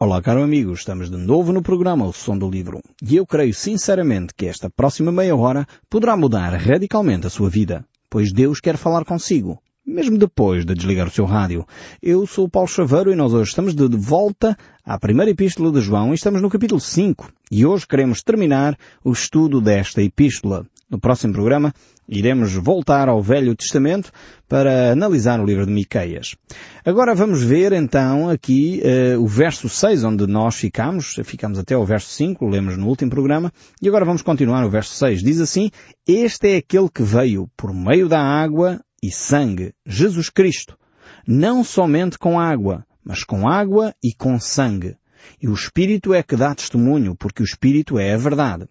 Olá, caro amigo, estamos de novo no programa O Som do Livro. E eu creio sinceramente que esta próxima meia hora poderá mudar radicalmente a sua vida, pois Deus quer falar consigo, mesmo depois de desligar o seu rádio. Eu sou o Paulo Chaveiro e nós hoje estamos de volta à primeira epístola de João e estamos no capítulo 5 e hoje queremos terminar o estudo desta epístola. No próximo programa iremos voltar ao Velho Testamento para analisar o livro de Miqueias. Agora vamos ver então aqui uh, o verso 6 onde nós ficamos, ficamos até o verso 5, lemos no último programa, e agora vamos continuar o verso 6. Diz assim, Este é aquele que veio por meio da água e sangue, Jesus Cristo, não somente com água, mas com água e com sangue. E o Espírito é que dá testemunho, porque o Espírito é a verdade.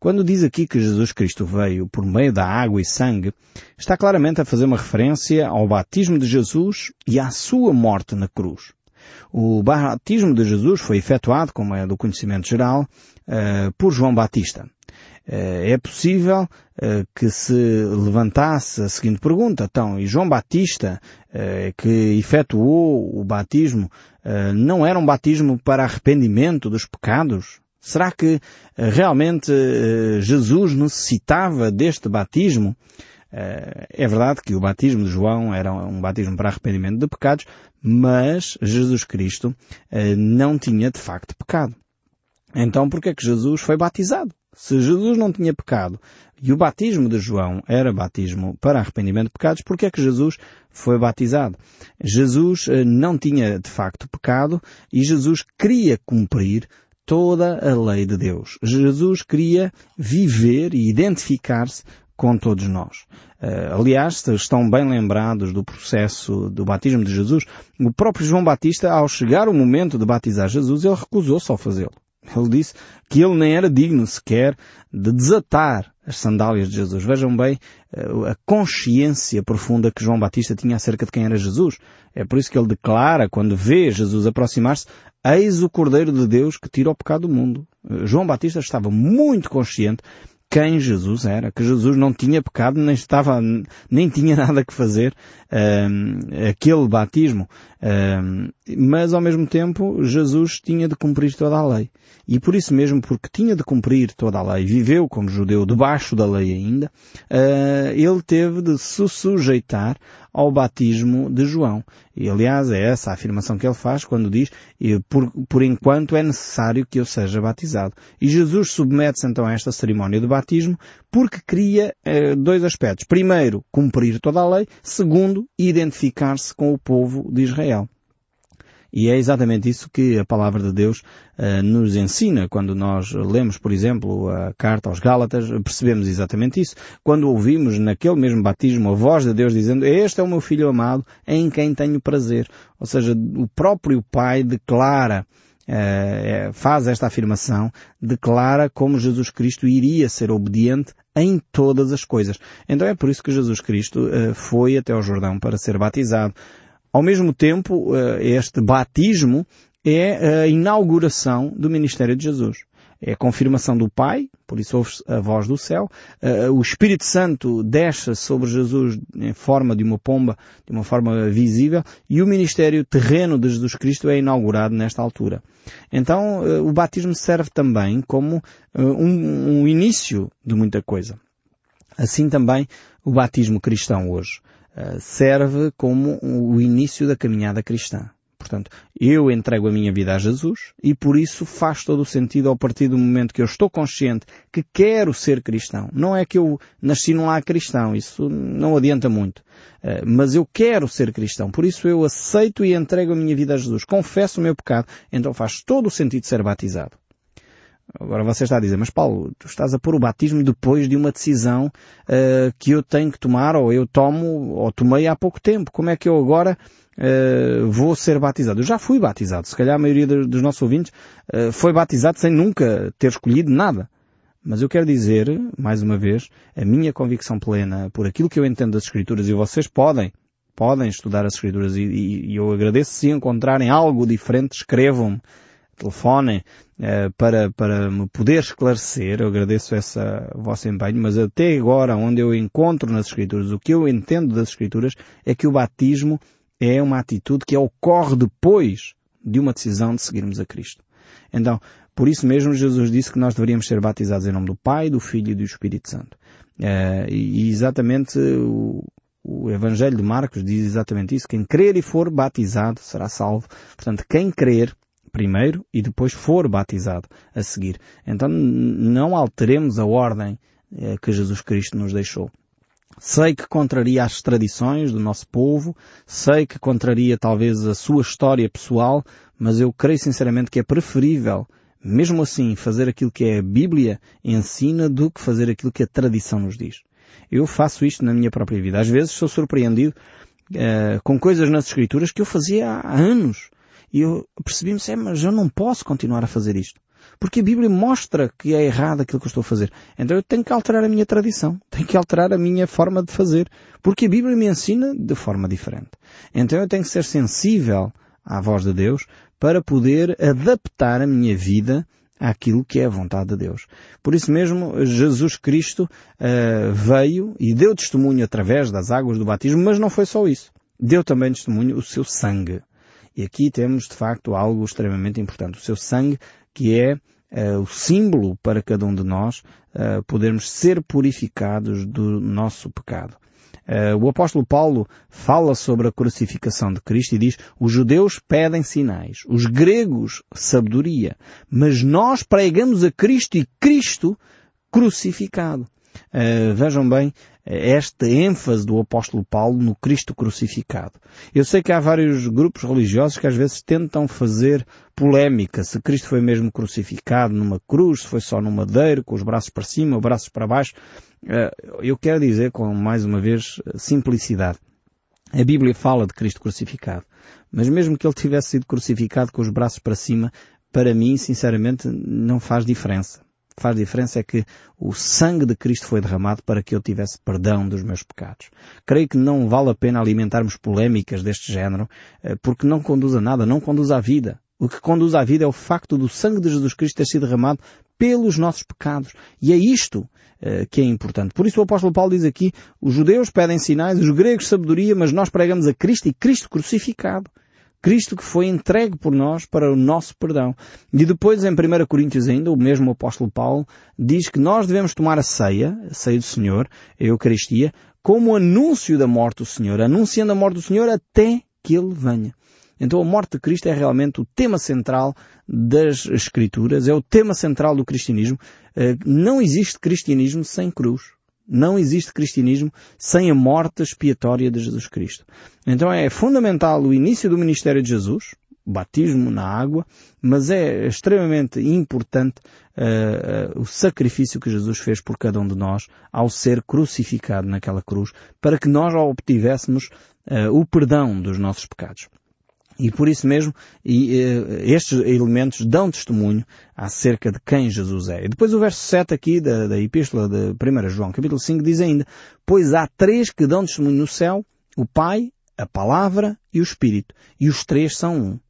Quando diz aqui que Jesus Cristo veio por meio da água e sangue, está claramente a fazer uma referência ao batismo de Jesus e à sua morte na cruz. O batismo de Jesus foi efetuado, como é do conhecimento geral, uh, por João Batista. Uh, é possível uh, que se levantasse a seguinte pergunta, então, e João Batista, que efetuou o batismo, não era um batismo para arrependimento dos pecados? Será que eh, realmente eh, Jesus necessitava deste batismo? Eh, é verdade que o batismo de João era um batismo para arrependimento de pecados, mas Jesus Cristo não tinha de facto pecado. Então por que é que Jesus foi batizado? Se Jesus não tinha pecado e o batismo de João era batismo para arrependimento de pecados, por que é que Jesus foi batizado? Jesus não tinha de facto pecado e Jesus queria cumprir toda a lei de Deus. Jesus queria viver e identificar-se com todos nós. Uh, aliás, estão bem lembrados do processo do batismo de Jesus. O próprio João Batista, ao chegar o momento de batizar Jesus, ele recusou-se ao fazê-lo. Ele disse que ele nem era digno sequer de desatar as sandálias de Jesus. Vejam bem uh, a consciência profunda que João Batista tinha acerca de quem era Jesus. É por isso que ele declara, quando vê Jesus aproximar-se, Eis o Cordeiro de Deus que tira o pecado do mundo. João Batista estava muito consciente quem Jesus era, que Jesus não tinha pecado, nem estava, nem tinha nada que fazer uh, aquele batismo, mas ao mesmo tempo Jesus tinha de cumprir toda a lei. E por isso mesmo, porque tinha de cumprir toda a lei, viveu como judeu debaixo da lei ainda, uh, ele teve de se sujeitar ao batismo de João. E aliás é essa a afirmação que ele faz quando diz por, por enquanto é necessário que eu seja batizado. E Jesus submete-se então a esta cerimónia de batismo porque queria eh, dois aspectos. Primeiro, cumprir toda a lei. Segundo, identificar-se com o povo de Israel. E é exatamente isso que a palavra de Deus uh, nos ensina. Quando nós lemos, por exemplo, a carta aos Gálatas, percebemos exatamente isso. Quando ouvimos naquele mesmo batismo a voz de Deus dizendo, este é o meu filho amado, em quem tenho prazer. Ou seja, o próprio Pai declara Uh, faz esta afirmação, declara como Jesus Cristo iria ser obediente em todas as coisas. Então é por isso que Jesus Cristo uh, foi até ao Jordão para ser batizado. Ao mesmo tempo, eh, este batismo é a inauguração do ministério de Jesus. É a confirmação do Pai, por isso ouve a voz do céu. Eh, o Espírito Santo desce sobre Jesus em forma de uma pomba, de uma forma visível, e o ministério terreno de Jesus Cristo é inaugurado nesta altura. Então, eh, o batismo serve também como um, um início de muita coisa. Assim também o batismo cristão hoje. Eh, serve como o início da caminhada cristã. Portanto, eu entrego a minha vida a Jesus e por isso faz todo o sentido ao partir do momento que eu estou consciente que quero ser cristão. Não é que eu nasci num lar cristão, isso não adianta muito. Eh, mas eu quero ser cristão, por isso eu aceito e entrego a minha vida a Jesus. Confesso o meu pecado, então faz todo o sentido ser batizado. Agora você está a dizer, mas Paulo, tu estás a pôr o batismo depois de uma decisão uh, que eu tenho que tomar, ou eu tomo, ou tomei há pouco tempo. Como é que eu agora uh, vou ser batizado? Eu já fui batizado. Se calhar a maioria dos nossos ouvintes uh, foi batizado sem nunca ter escolhido nada. Mas eu quero dizer, mais uma vez, a minha convicção plena por aquilo que eu entendo das Escrituras, e vocês podem, podem estudar as Escrituras, e, e eu agradeço se encontrarem algo diferente, escrevam-me telefonem uh, para, para me poder esclarecer. Eu agradeço essa vosso empenho, mas até agora, onde eu encontro nas Escrituras, o que eu entendo das Escrituras é que o batismo é uma atitude que ocorre depois de uma decisão de seguirmos a Cristo. Então, por isso mesmo Jesus disse que nós deveríamos ser batizados em nome do Pai, do Filho e do Espírito Santo. Uh, e exatamente o, o Evangelho de Marcos diz exatamente isso. Quem crer e for batizado será salvo. Portanto, quem crer primeiro e depois for batizado a seguir. Então não alteremos a ordem eh, que Jesus Cristo nos deixou. Sei que contraria as tradições do nosso povo, sei que contraria talvez a sua história pessoal, mas eu creio sinceramente que é preferível, mesmo assim, fazer aquilo que é a Bíblia ensina do que fazer aquilo que a tradição nos diz. Eu faço isto na minha própria vida. Às vezes sou surpreendido uh, com coisas nas Escrituras que eu fazia há anos. E eu percebi-me, é, mas eu não posso continuar a fazer isto. Porque a Bíblia mostra que é errado aquilo que eu estou a fazer. Então eu tenho que alterar a minha tradição. Tenho que alterar a minha forma de fazer. Porque a Bíblia me ensina de forma diferente. Então eu tenho que ser sensível à voz de Deus para poder adaptar a minha vida àquilo que é a vontade de Deus. Por isso mesmo, Jesus Cristo uh, veio e deu testemunho através das águas do batismo, mas não foi só isso. Deu também testemunho o seu sangue. E aqui temos, de facto, algo extremamente importante. O seu sangue, que é uh, o símbolo para cada um de nós uh, podermos ser purificados do nosso pecado. Uh, o apóstolo Paulo fala sobre a crucificação de Cristo e diz, os judeus pedem sinais, os gregos sabedoria, mas nós pregamos a Cristo e Cristo crucificado. Uh, vejam bem esta ênfase do apóstolo Paulo no Cristo crucificado. Eu sei que há vários grupos religiosos que às vezes tentam fazer polémica se Cristo foi mesmo crucificado numa cruz, se foi só no madeiro, com os braços para cima, os braços para baixo. Uh, eu quero dizer com mais uma vez simplicidade. A Bíblia fala de Cristo crucificado. Mas mesmo que ele tivesse sido crucificado com os braços para cima, para mim, sinceramente, não faz diferença faz diferença é que o sangue de Cristo foi derramado para que eu tivesse perdão dos meus pecados. Creio que não vale a pena alimentarmos polémicas deste género, eh, porque não conduz a nada, não conduz à vida. O que conduz à vida é o facto do sangue de Jesus Cristo ter sido derramado pelos nossos pecados. E é isto uh, que é importante. Por isso o apóstolo Paulo diz aqui, os judeus pedem sinais, os gregos sabedoria, mas nós pregamos a Cristo e Cristo crucificado. Cristo que foi entregue por nós para o nosso perdão. E depois em 1 Coríntios ainda, o mesmo apóstolo Paulo diz que nós devemos tomar a ceia, a ceia do Senhor, a Eucaristia, como anúncio da morte do Senhor, anunciando a morte do Senhor até que Ele venha. Então a morte de Cristo é realmente o tema central das Escrituras, é o tema central do cristianismo. Eh, não existe cristianismo sem cruz. Não existe cristianismo sem a morte expiatória de Jesus Cristo. Então é fundamental o início do ministério de Jesus, batismo na água, mas é extremamente importante uh, uh, o sacrifício que Jesus fez por cada um de nós ao ser crucificado naquela cruz, para que nós obtivéssemos uh, o perdão dos nossos pecados. E por isso mesmo, e, uh, estes elementos dão testemunho acerca de quem Jesus é. E depois o verso 7 aqui da, da Epístola de 1 João, capítulo 5, diz ainda, Pois há três que dão testemunho no céu, o Pai, a Palavra e o Espírito. E os três são um.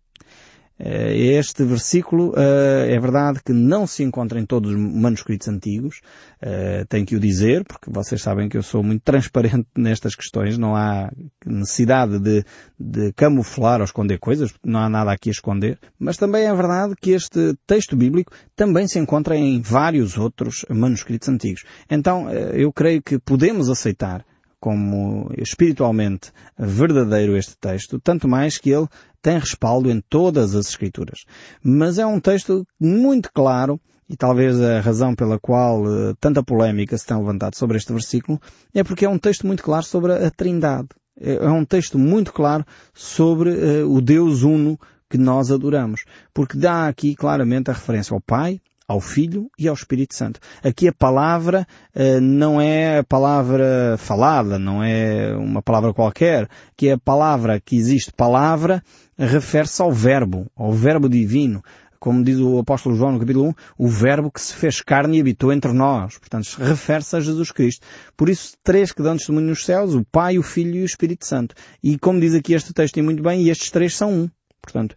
Eh, este versículo eh, é verdade que não se encontra em todos os manuscritos antigos, eh, tenho que o dizer, porque vocês sabem que eu sou muito transparente nestas questões, não há necessidade de, de camuflar ou esconder coisas, não há nada aqui a esconder, mas também é verdade que este texto bíblico também se encontra em vários outros manuscritos antigos. Então eu creio que podemos aceitar como espiritualmente verdadeiro este texto, tanto mais que ele tem respaldo em todas as Escrituras. Mas é um texto muito claro, e talvez a razão pela qual uh, tanta polémica se tem levantado sobre este versículo, é porque é um texto muito claro sobre a Trindade. É, é um texto muito claro sobre uh, o Deus Uno que nós adoramos. Porque dá aqui claramente a referência ao Pai, ao Filho e ao Espírito Santo. Aqui a palavra uh, não é a palavra falada, não é uma palavra qualquer, que é a palavra que existe. Palavra refere-se ao Verbo, ao Verbo divino. Como diz o apóstolo João no capítulo 1, o verbo que se fez carne e habitou entre nós. Portanto, refere-se a Jesus Cristo. Por isso, três que dão testemunho nos céus, o Pai, o Filho e o Espírito Santo. E como diz aqui este texto e muito bem, estes três são um. Portanto,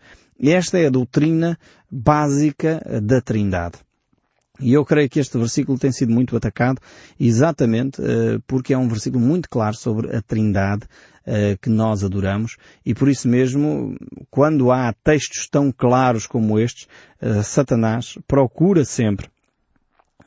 esta é a doutrina básica da Trindade. E eu creio que este versículo tem sido muito atacado exatamente uh, porque é um versículo muito claro sobre a Trindade uh, que nós adoramos e por isso mesmo, quando há textos tão claros como estes, Satanás procura sempre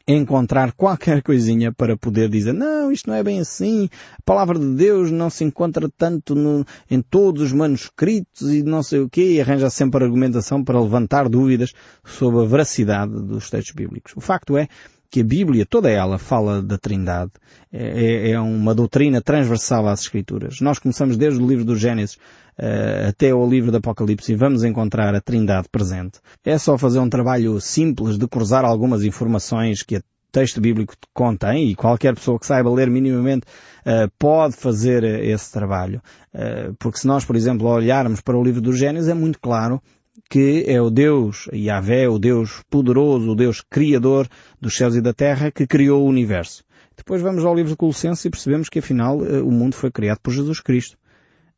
encontrar qualquer coisinha para poder dizer não, isto não é bem assim, a palavra de Deus não se encontra tanto no, em todos os manuscritos e não sei o quê, e arranja sempre argumentação para levantar dúvidas sobre a veracidade dos textos bíblicos. O facto é que a Bíblia, toda ela, fala da Trindade. É, é, é uma doutrina transversal às Escrituras. Nós começamos desde o livro do Gênesis uh, até o livro do Apocalipse e vamos encontrar a Trindade presente. É só fazer um trabalho simples de cruzar algumas informações que a texto bíblico contém e qualquer pessoa que saiba ler minimamente uh, pode fazer esse trabalho. Uh, porque se nós, por exemplo, olharmos para o livro do Gênesis, é muito claro que é o Deus, Yahvé, o Deus poderoso, o Deus criador dos céus e da terra, que criou o universo. Depois vamos ao livro de Colossenses e percebemos que afinal eh, o mundo foi criado por Jesus Cristo.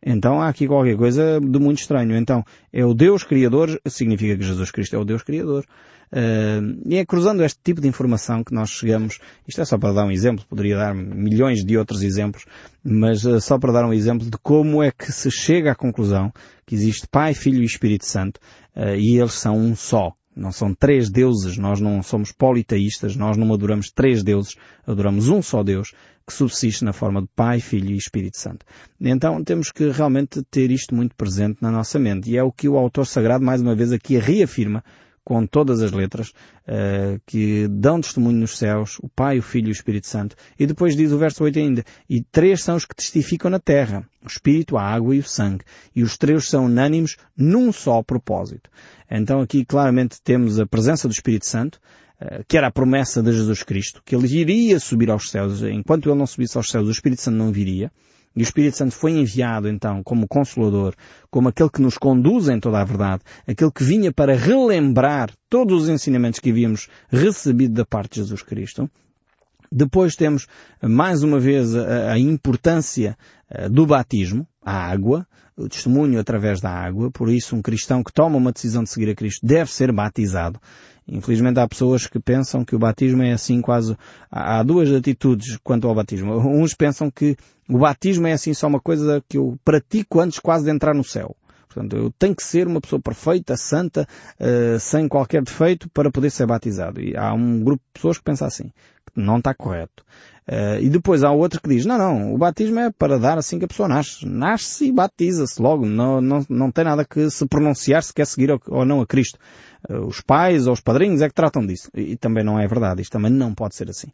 Então há aqui qualquer coisa de muito estranho. Então é o Deus Criador, significa que Jesus Cristo é o Deus Criador. Uh, e é cruzando este tipo de informação que nós chegamos, isto é só para dar um exemplo, poderia dar milhões de outros exemplos, mas uh, só para dar um exemplo de como é que se chega à conclusão que existe Pai, Filho e Espírito Santo uh, e eles são um só. Não são três deuses, nós não somos politeístas, nós não adoramos três deuses, adoramos um só Deus que subsiste na forma de Pai, Filho e Espírito Santo. Então temos que realmente ter isto muito presente na nossa mente e é o que o autor sagrado mais uma vez aqui reafirma com todas as letras, uh, que dão testemunho nos céus, o Pai, o Filho e o Espírito Santo. E depois diz o verso 8 ainda, e três são os que testificam na terra, o Espírito, a água e o sangue. E os três são unânimes num só propósito. Então aqui claramente temos a presença do Espírito Santo, uh, que era a promessa de Jesus Cristo, que ele iria subir aos céus. Enquanto ele não subisse aos céus, o Espírito Santo não viria. E o Espírito Santo foi enviado então como consolador, como aquele que nos conduz em toda a verdade, aquele que vinha para relembrar todos os ensinamentos que havíamos recebido da parte de Jesus Cristo. Depois temos mais uma vez a, a importância eh, do batismo, a água, o testemunho através da água, por isso um cristão que toma uma decisão de seguir a Cristo deve ser batizado. Infelizmente há pessoas que pensam que o batismo é assim quase... Há duas atitudes quanto ao batismo. Uns pensam que o batismo é assim só uma coisa que eu pratico antes quase de entrar no céu. Portanto, eu tenho que ser uma pessoa perfeita, santa, uh, sem qualquer defeito para poder ser batizado. E há um grupo de pessoas que pensa assim, não está correto. Uh, e depois há outro que diz, não, não, o batismo é para dar assim que a pessoa nasce. Nasce e batiza-se logo. Não, não, não tem nada que se pronunciar se quer seguir ou não a Cristo. Uh, os pais ou os padrinhos é que tratam disso. E, e também não é verdade. Isto também não pode ser assim.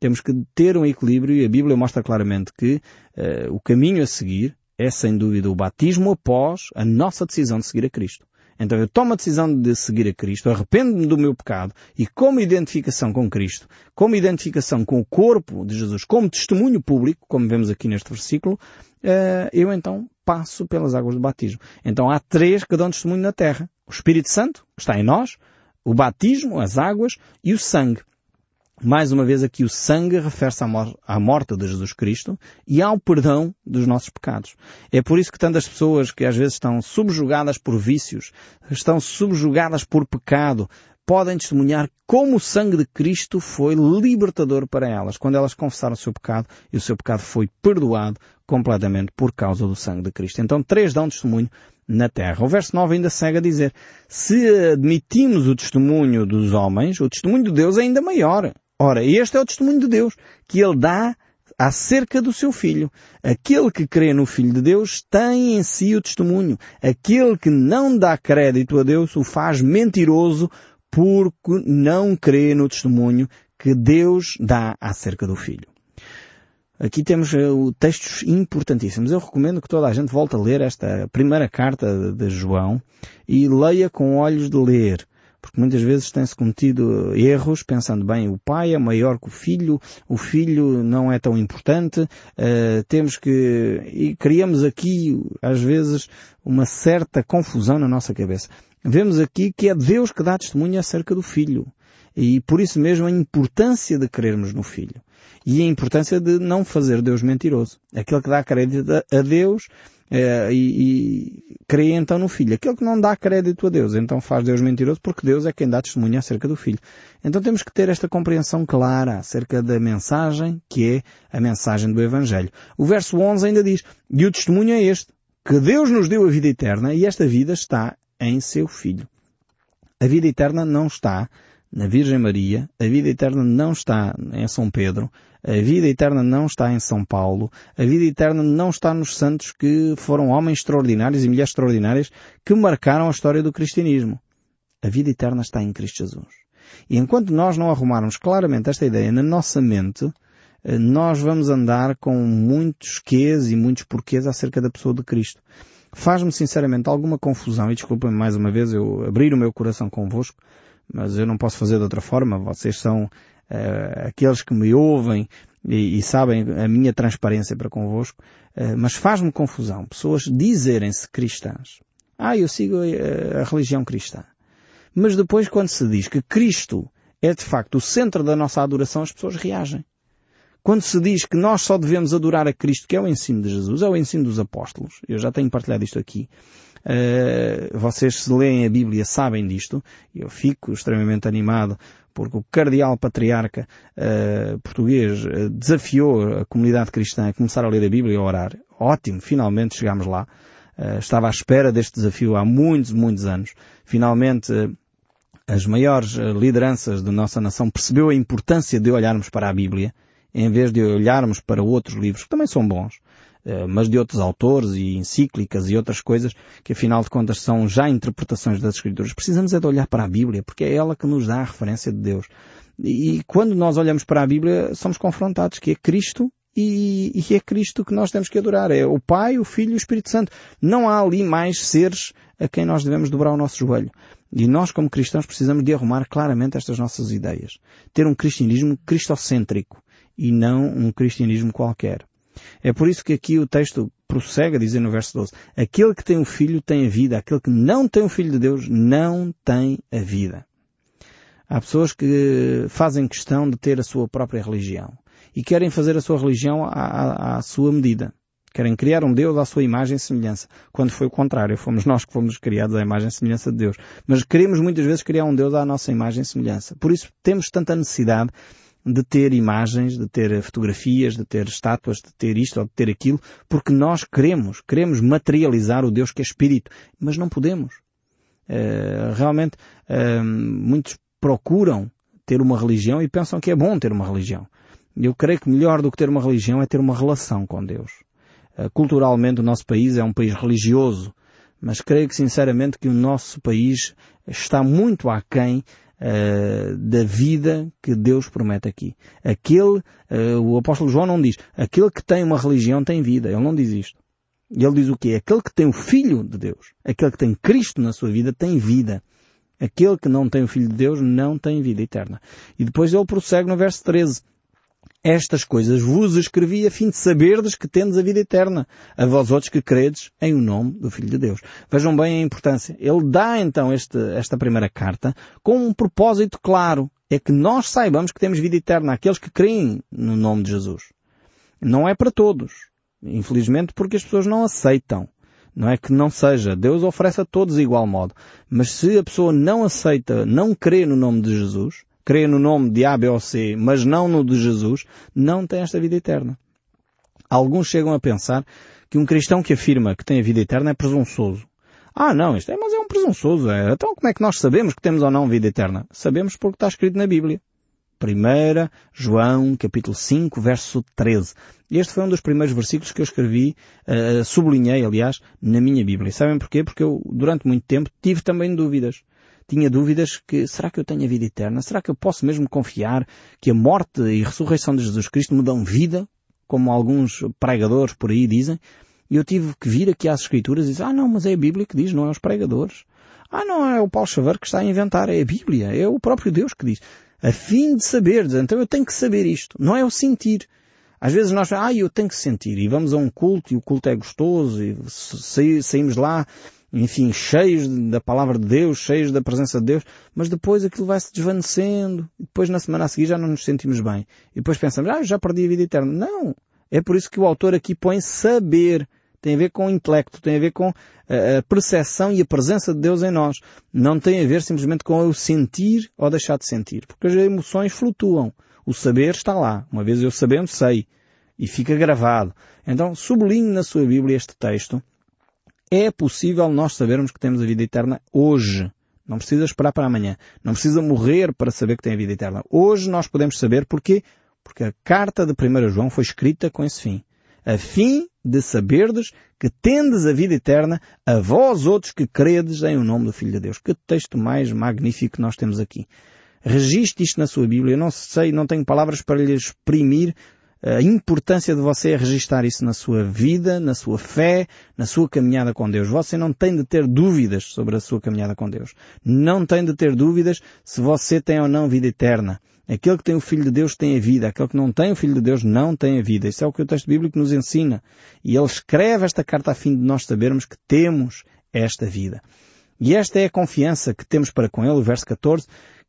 Temos que ter um equilíbrio e a Bíblia mostra claramente que uh, o caminho a seguir é sem dúvida o batismo após a nossa decisão de seguir a Cristo. Então eu tomo a decisão de seguir a Cristo, arrependo-me do meu pecado e como identificação com Cristo, como identificação com o corpo de Jesus, como testemunho público, como vemos aqui neste versículo, eh, eu então passo pelas águas do batismo. Então há três que dão testemunho na terra. O Espírito Santo está em nós, o batismo, as águas e o sangue. Mais uma vez aqui o sangue refere-se à, morte de Jesus Cristo e ao perdão dos nossos pecados. É por isso que tantas pessoas que às vezes estão subjugadas por vícios, estão subjugadas por pecado, podem testemunhar como o sangue de Cristo foi libertador para elas, quando elas confessaram o seu pecado e o seu pecado foi perdoado completamente por causa do sangue de Cristo. Então três dão testemunho na terra. O verso 9 ainda segue a dizer, se admitimos o testemunho dos homens, o testemunho de Deus é ainda maior. Ora, este é o testemunho de Deus que Ele dá acerca do seu Filho. Aquele que crê no Filho de Deus tem em si o testemunho. Aquele que não dá crédito a Deus o faz mentiroso porque não crê no testemunho que Deus dá acerca do Filho. Aqui temos uh, textos importantíssimos. Eu recomendo que toda a gente volte a ler esta primeira carta de João e leia com olhos de ler porque muitas vezes tem-se cometido erros pensando bem, o pai é maior que o filho, o filho não é tão importante, uh, temos que, e criamos aqui, às vezes, uma certa confusão na nossa cabeça. Vemos aqui que é Deus que dá testemunho acerca do filho. E por isso mesmo a importância de crermos no Filho. E a importância de não fazer Deus mentiroso. Aquele que dá crédito a Deus uh, e, e crê então no Filho. Aquele que não dá crédito a Deus, então faz Deus mentiroso porque Deus é quem dá testemunho acerca do Filho. Então temos que ter esta compreensão clara acerca da mensagem que é a mensagem do Evangelho. O verso 11 ainda diz, e o testemunho é este, que Deus nos deu a vida eterna e esta vida está em seu Filho. A vida eterna não está na Virgem Maria, a vida eterna não está em São Pedro, a vida eterna não está em São Paulo, a vida eterna não está nos santos que foram homens extraordinários e mulheres extraordinárias que marcaram a história do cristianismo. A vida eterna está em Cristo Jesus. E enquanto nós não arrumarmos claramente esta ideia na nossa mente, eh, nós vamos andar com muitos quês e muitos porquês acerca da pessoa de Cristo. Faz-me sinceramente alguma confusão, e desculpem-me mais uma vez eu abrir o meu coração convosco, mas eu não posso fazer de outra forma. Vocês são uh, aqueles que me ouvem e, e, sabem a minha transparência para convosco, uh, mas faz-me confusão pessoas dizerem-se cristãs. Ah, eu sigo a, a religião cristã. Mas depois quando se diz que Cristo é de facto o centro da nossa adoração, as pessoas reagem. Quando se diz que nós só devemos adorar a Cristo, que é o ensino de Jesus, é o ensino dos apóstolos, eu já tenho partilhado isto aqui, uh, vocês se leem a Bíblia sabem disto, eu fico extremamente animado porque o cardeal patriarca uh, português uh, desafiou a comunidade cristã a começar a ler a Bíblia e a orar. Ótimo, finalmente chegámos lá. Uh, estava à espera deste desafio há muitos, muitos anos. Finalmente as maiores lideranças da nossa nação percebeu a importância de olharmos para a Bíblia em vez de olharmos para outros livros, que também são bons, eh, mas de outros autores e encíclicas e outras coisas que afinal de contas são já interpretações das Escrituras. Precisamos é de olhar para a Bíblia, porque é ela que nos dá a referência de Deus. E quando nós olhamos para a Bíblia, somos confrontados que é Cristo e, e, é Cristo que nós temos que adorar. É o Pai, o Filho e o Espírito Santo. Não há ali mais seres a quem nós devemos dobrar o nosso joelho. E nós, como cristãos, precisamos de arrumar claramente estas nossas ideias. Ter um cristianismo cristocêntrico e não um cristianismo qualquer. É por isso que aqui o texto prossegue a dizer no verso 12, aquele que tem o Filho tem a vida, aquele que não tem o Filho de Deus não tem a vida. Há pessoas que fazem questão de ter a sua própria religião e querem fazer a sua religião à, à, à sua medida. Querem criar um Deus à sua imagem e semelhança. Quando foi o contrário, fomos nós que fomos criados à imagem e semelhança de Deus. Mas queremos muitas vezes criar um Deus à nossa imagem e semelhança. Por isso temos tanta necessidade de ter imagens, de ter fotografias, de ter estátuas, de ter isto ou de ter aquilo, porque nós queremos, queremos materializar o Deus que é Espírito, mas não podemos. Uh, realmente, uh, muitos procuram ter uma religião e pensam que é bom ter uma religião. Eu creio que melhor do que ter uma religião é ter uma relação com Deus. Uh, culturalmente o nosso país é um país religioso, mas creio que sinceramente que o nosso país está muito aquém uh, da vida que Deus promete aqui. Aquele, uh, o apóstolo João não diz, aquele que tem uma religião tem vida. Ele não diz isto. Ele diz o quê? Aquele que tem o Filho de Deus, aquele que tem Cristo na sua vida tem vida. Aquele que não tem o Filho de Deus não tem vida eterna. E depois ele prossegue no verso 13. Estas coisas vos escrevi a fim de saberdes que tendes a vida eterna, a vós outros que credes em o nome do Filho de Deus. Vejam bem a importância. Ele dá então este, esta primeira carta com um propósito claro. É que nós saibamos que temos vida eterna, aqueles que creem no nome de Jesus. Não é para todos. Infelizmente porque as pessoas não aceitam. Não é que não seja. Deus oferece a todos igual modo. Mas se a pessoa não aceita, não crê no nome de Jesus, crê no nome de A, B ou C, mas não no de Jesus, não tem esta vida eterna. Alguns chegam a pensar que um cristão que afirma que tem a vida eterna é presunçoso. Ah, não, isto é, mas é um presunçoso. É. Então como é que nós sabemos que temos ou não vida eterna? Sabemos porque está escrito na Bíblia. 1 João, capítulo 5, verso 13. Este foi um dos primeiros versículos que eu escrevi, uh, sublinhei, aliás, na minha Bíblia. E sabem porquê? Porque eu, durante muito tempo, tive também dúvidas tinha dúvidas que será que eu tenho a vida eterna? Será que eu posso mesmo confiar que a morte e ressurreição de Jesus Cristo me dão vida, como alguns pregadores por aí dizem? E eu tive que vir aqui às Escrituras e dizer, ah não, mas é a Bíblia que diz, não é os pregadores. Ah não, é o Paulo Xavier que está a inventar, é a Bíblia, é o próprio Deus que diz. A fim de saberes, então eu tenho que saber isto, não é o sentir. Às vezes nós, ah, eu tenho que sentir, e vamos a um culto, e o culto é gostoso, e saímos lá enfim, cheios da palavra de Deus, cheios da presença de Deus, mas depois aquilo vai se desvanecendo, depois na semana a seguir já não nos sentimos bem. E depois pensamos, ah, já perdi a vida eterna. Não! É por isso que o autor aqui põe saber. tem a ver com o intelecto, tem a ver com a percepção e a presença de Deus em nós. Não tem a ver simplesmente com o sentir ou deixar de sentir, porque as emoções flutuam. O saber está lá. Uma vez eu sabendo, sei. E fica gravado. Então, sublinhe na sua Bíblia este texto. É possível nós sabermos que temos a vida eterna hoje. Não precisa esperar para amanhã. Não precisa morrer para saber que tem a vida eterna. Hoje nós podemos saber porquê? Porque a carta de 1 João foi escrita com esse fim. A fim de saberdes que tendes a vida eterna a vós outros que credes em o nome do Filho de Deus. Que texto mais magnífico nós temos aqui. Registre isto na sua Bíblia. Eu não sei, não tenho palavras para lhe exprimir a importância de você registar isso na sua vida, na sua fé, na sua caminhada com Deus. Você não tem de ter dúvidas sobre a sua caminhada com Deus. Não tem de ter dúvidas se você tem ou não vida eterna. Aquele que tem o Filho de Deus tem a vida. Aquele que não tem o Filho de Deus não tem a vida. Isso é o que o texto bíblico nos ensina. E ele escreve esta carta a fim de nós sabermos que temos esta vida. E esta é a confiança que temos para com ele, o verso 14,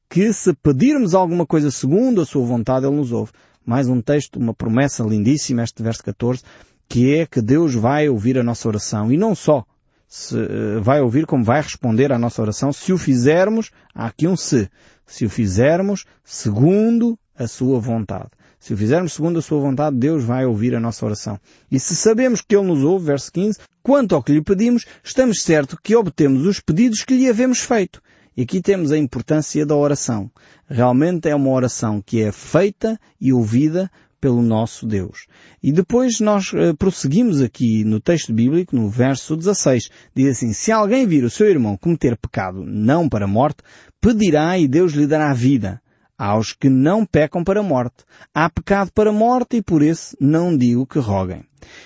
que se pedirmos alguma coisa segundo a sua vontade, ele nos ouve mais um texto, uma promessa lindíssima, este verso 14, que é que Deus vai ouvir a nossa oração. E não só se, eh, vai ouvir, como vai responder à nossa oração, se o fizermos, há aqui um se, se o fizermos segundo a sua vontade. Se o fizermos segundo a sua vontade, Deus vai ouvir a nossa oração. E se sabemos que Ele nos ouve, verso 15, quanto ao que lhe pedimos, estamos certos que obtemos os pedidos que lhe havemos feito. E aqui temos a importância da oração. Realmente é uma oração que é feita e ouvida pelo nosso Deus. E depois nós uh, prosseguimos aqui no texto bíblico, no verso 16. Diz assim, se alguém vir o seu irmão cometer pecado não para morte, pedirá e Deus lhe dará vida. Aos que não pecam para a morte. Há pecado para a morte e por esse não digo que roguem.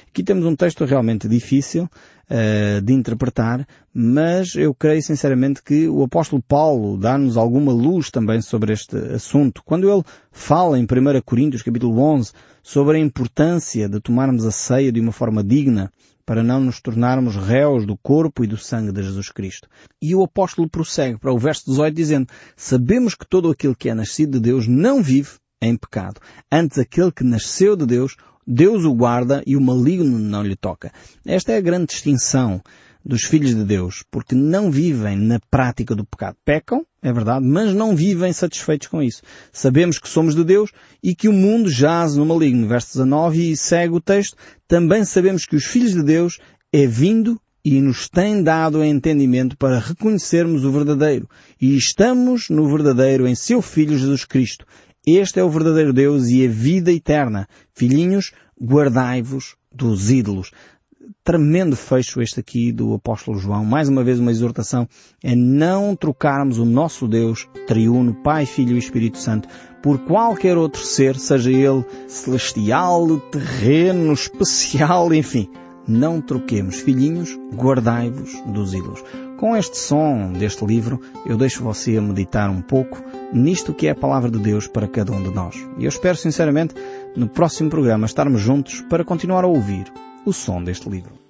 Aqui temos um texto realmente difícil, uh, de interpretar, mas eu creio sinceramente que o apóstolo Paulo dá-nos alguma luz também sobre este assunto. Quando ele fala em 1 Coríntios capítulo 11 sobre a importância de tomarmos a ceia de uma forma digna, para não nos tornarmos réus do corpo e do sangue de Jesus Cristo. E o apóstolo prossegue para o verso 18 dizendo, sabemos que todo aquele que é nascido de Deus não vive em pecado. Antes aquele que nasceu de Deus Deus o guarda e o maligno não lhe toca. Esta é a grande distinção dos filhos de Deus, porque não vivem na prática do pecado. Pecam, é verdade, mas não vivem satisfeitos com isso. Sabemos que somos de Deus e que o mundo jaz no maligno. Verso 19 e segue o texto. Também sabemos que os filhos de Deus é vindo e nos tem dado entendimento para reconhecermos o verdadeiro. E estamos no verdadeiro em seu Filho Jesus Cristo. Este é o verdadeiro Deus e a vida eterna. Filhinhos, guardai-vos dos ídolos. Tremendo fecho este aqui do apóstolo João. Mais uma vez uma exortação é não trocarmos o nosso Deus, triuno, Pai, Filho e Espírito Santo, por qualquer outro ser, seja ele celestial, terreno, especial, enfim. Não troquemos. Filhinhos, guardai-vos dos ídolos. Com este som deste livro, eu deixo você a meditar um pouco nisto que é a palavra de Deus para cada um de nós. E eu espero sinceramente, no próximo programa, estarmos juntos para continuar a ouvir o som deste livro.